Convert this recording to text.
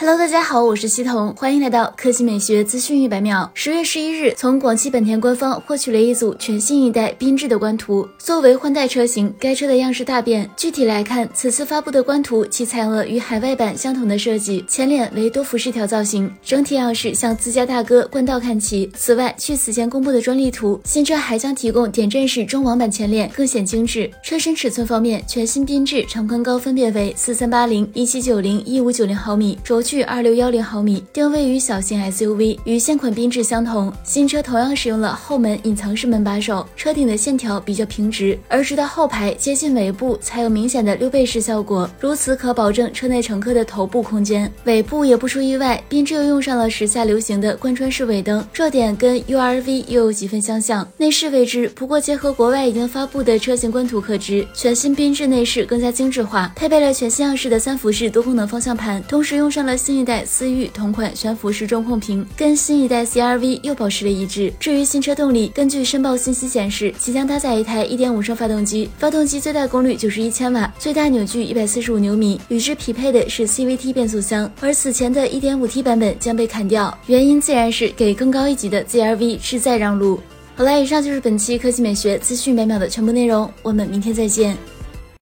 Hello，大家好，我是西彤，欢迎来到科技美学资讯一百秒。十月十一日，从广汽本田官方获取了一组全新一代缤智的官图。作为换代车型，该车的样式大变。具体来看，此次发布的官图其采用了与海外版相同的设计，前脸为多辐式条造型，整体样式向自家大哥冠道看齐。此外，据此前公布的专利图，新车还将提供点阵式中网版前脸，更显精致。车身尺寸方面，全新缤智长宽高分别为四三八零、一七九零、一五九零毫米，轴。距二六幺零毫米，定位于小型 SUV，与现款缤智相同。新车同样使用了后门隐藏式门把手，车顶的线条比较平直，而直到后排接近尾部才有明显的溜背式效果，如此可保证车内乘客的头部空间。尾部也不出意外，缤智又用上了时下流行的贯穿式尾灯，这点跟 URV 又有几分相像。内饰未知，不过结合国外已经发布的车型官图可知，全新缤智内饰更加精致化，配备了全新样式的三辐式多功能方向盘，同时用上了。新一代思域同款悬浮式中控屏，跟新一代 CRV 又保持了一致。至于新车动力，根据申报信息显示，即将搭载一台1.5升发动机，发动机最大功率就是一千瓦，最大扭矩145牛米，与之匹配的是 CVT 变速箱。而此前的 1.5T 版本将被砍掉，原因自然是给更高一级的 CRV 是在让路。好了，以上就是本期科技美学资讯每秒的全部内容，我们明天再见。